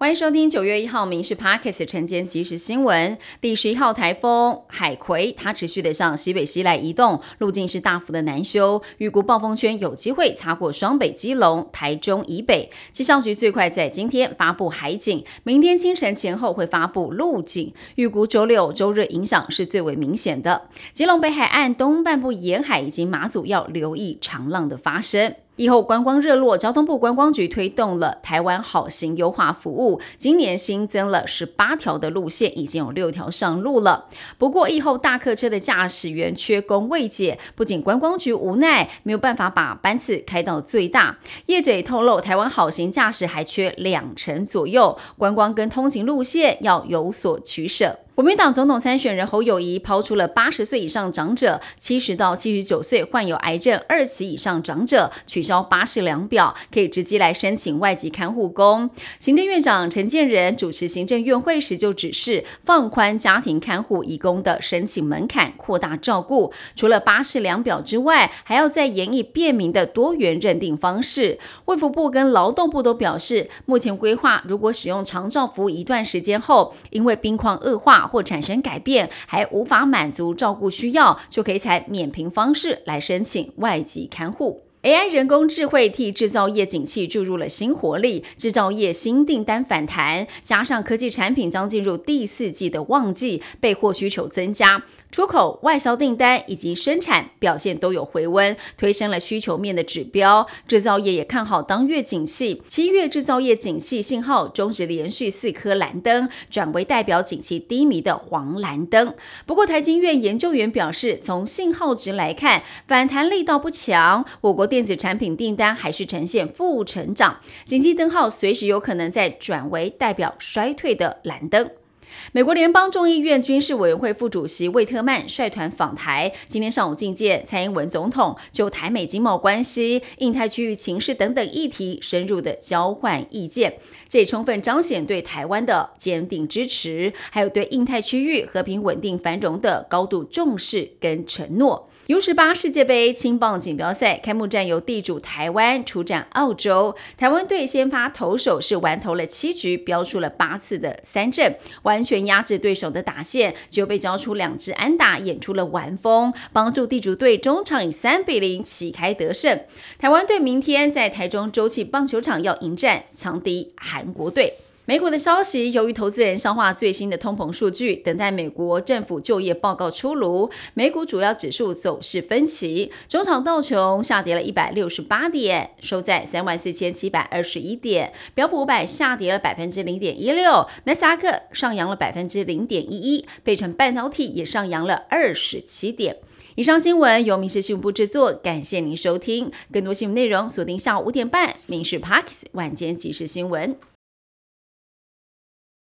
欢迎收听九月一号《民事 Parkes》晨间即时新闻。第十一号台风海葵，它持续的向西北西来移动，路径是大幅的南修，预估暴风圈有机会擦过双北、基隆、台中以北。气象局最快在今天发布海警，明天清晨前后会发布陆警。预估周六、周日影响是最为明显的。基隆北海岸东半部沿海以及马祖要留意长浪的发生。以后观光热络，交通部观光局推动了台湾好行优化服务，今年新增了十八条的路线，已经有六条上路了。不过，以后大客车的驾驶员缺工未解，不仅观光局无奈，没有办法把班次开到最大，业者也透露，台湾好行驾驶还缺两成左右，观光跟通勤路线要有所取舍。国民党总统参选人侯友谊抛出了八十岁以上长者、七十到七十九岁患有癌症二期以上长者取消八十两表，可以直接来申请外籍看护工。行政院长陈建仁主持行政院会时就指示，放宽家庭看护义工的申请门槛，扩大照顾。除了八十两表之外，还要再演绎便民的多元认定方式。卫福部跟劳动部都表示，目前规划如果使用长照服务一段时间后，因为病况恶化。或产生改变，还无法满足照顾需要，就可以采免评方式来申请外籍看护。AI 人工智慧替制造业景气注入了新活力，制造业新订单反弹，加上科技产品将进入第四季的旺季，备货需求增加。出口、外销订单以及生产表现都有回温，推升了需求面的指标。制造业也看好当月景气，七月制造业景气信号终止连续四颗蓝灯，转为代表景气低迷的黄蓝灯。不过，台经院研究员表示，从信号值来看，反弹力道不强，我国电子产品订单还是呈现负成长，警戒灯号随时有可能再转为代表衰退的蓝灯。美国联邦众议院军事委员会副主席魏特曼率团访台，今天上午觐见蔡英文总统，就台美经贸关系、印太区域情势等等议题深入的交换意见，这也充分彰显对台湾的坚定支持，还有对印太区域和平稳定繁荣的高度重视跟承诺。U 十八世界杯青棒锦标赛开幕战由地主台湾出战澳洲，台湾队先发投手是完投了七局，标出了八次的三振，完全压制对手的打线，就被交出两支安打，演出了完风，帮助地主队中场以三比零旗开得胜。台湾队明天在台中洲际棒球场要迎战强敌海韩国队。美股的消息，由于投资人消化最新的通膨数据，等待美国政府就业报告出炉，美股主要指数走势分歧。中场道琼下跌了一百六十八点，收在三万四千七百二十一点；标普五百下跌了百分之零点一六，纳斯达克上扬了百分之零点一一，费城半导体也上扬了二十七点。以上新闻由民事新闻部制作，感谢您收听。更多新闻内容锁定下午五点半《民事 Parks 晚间即时新闻》。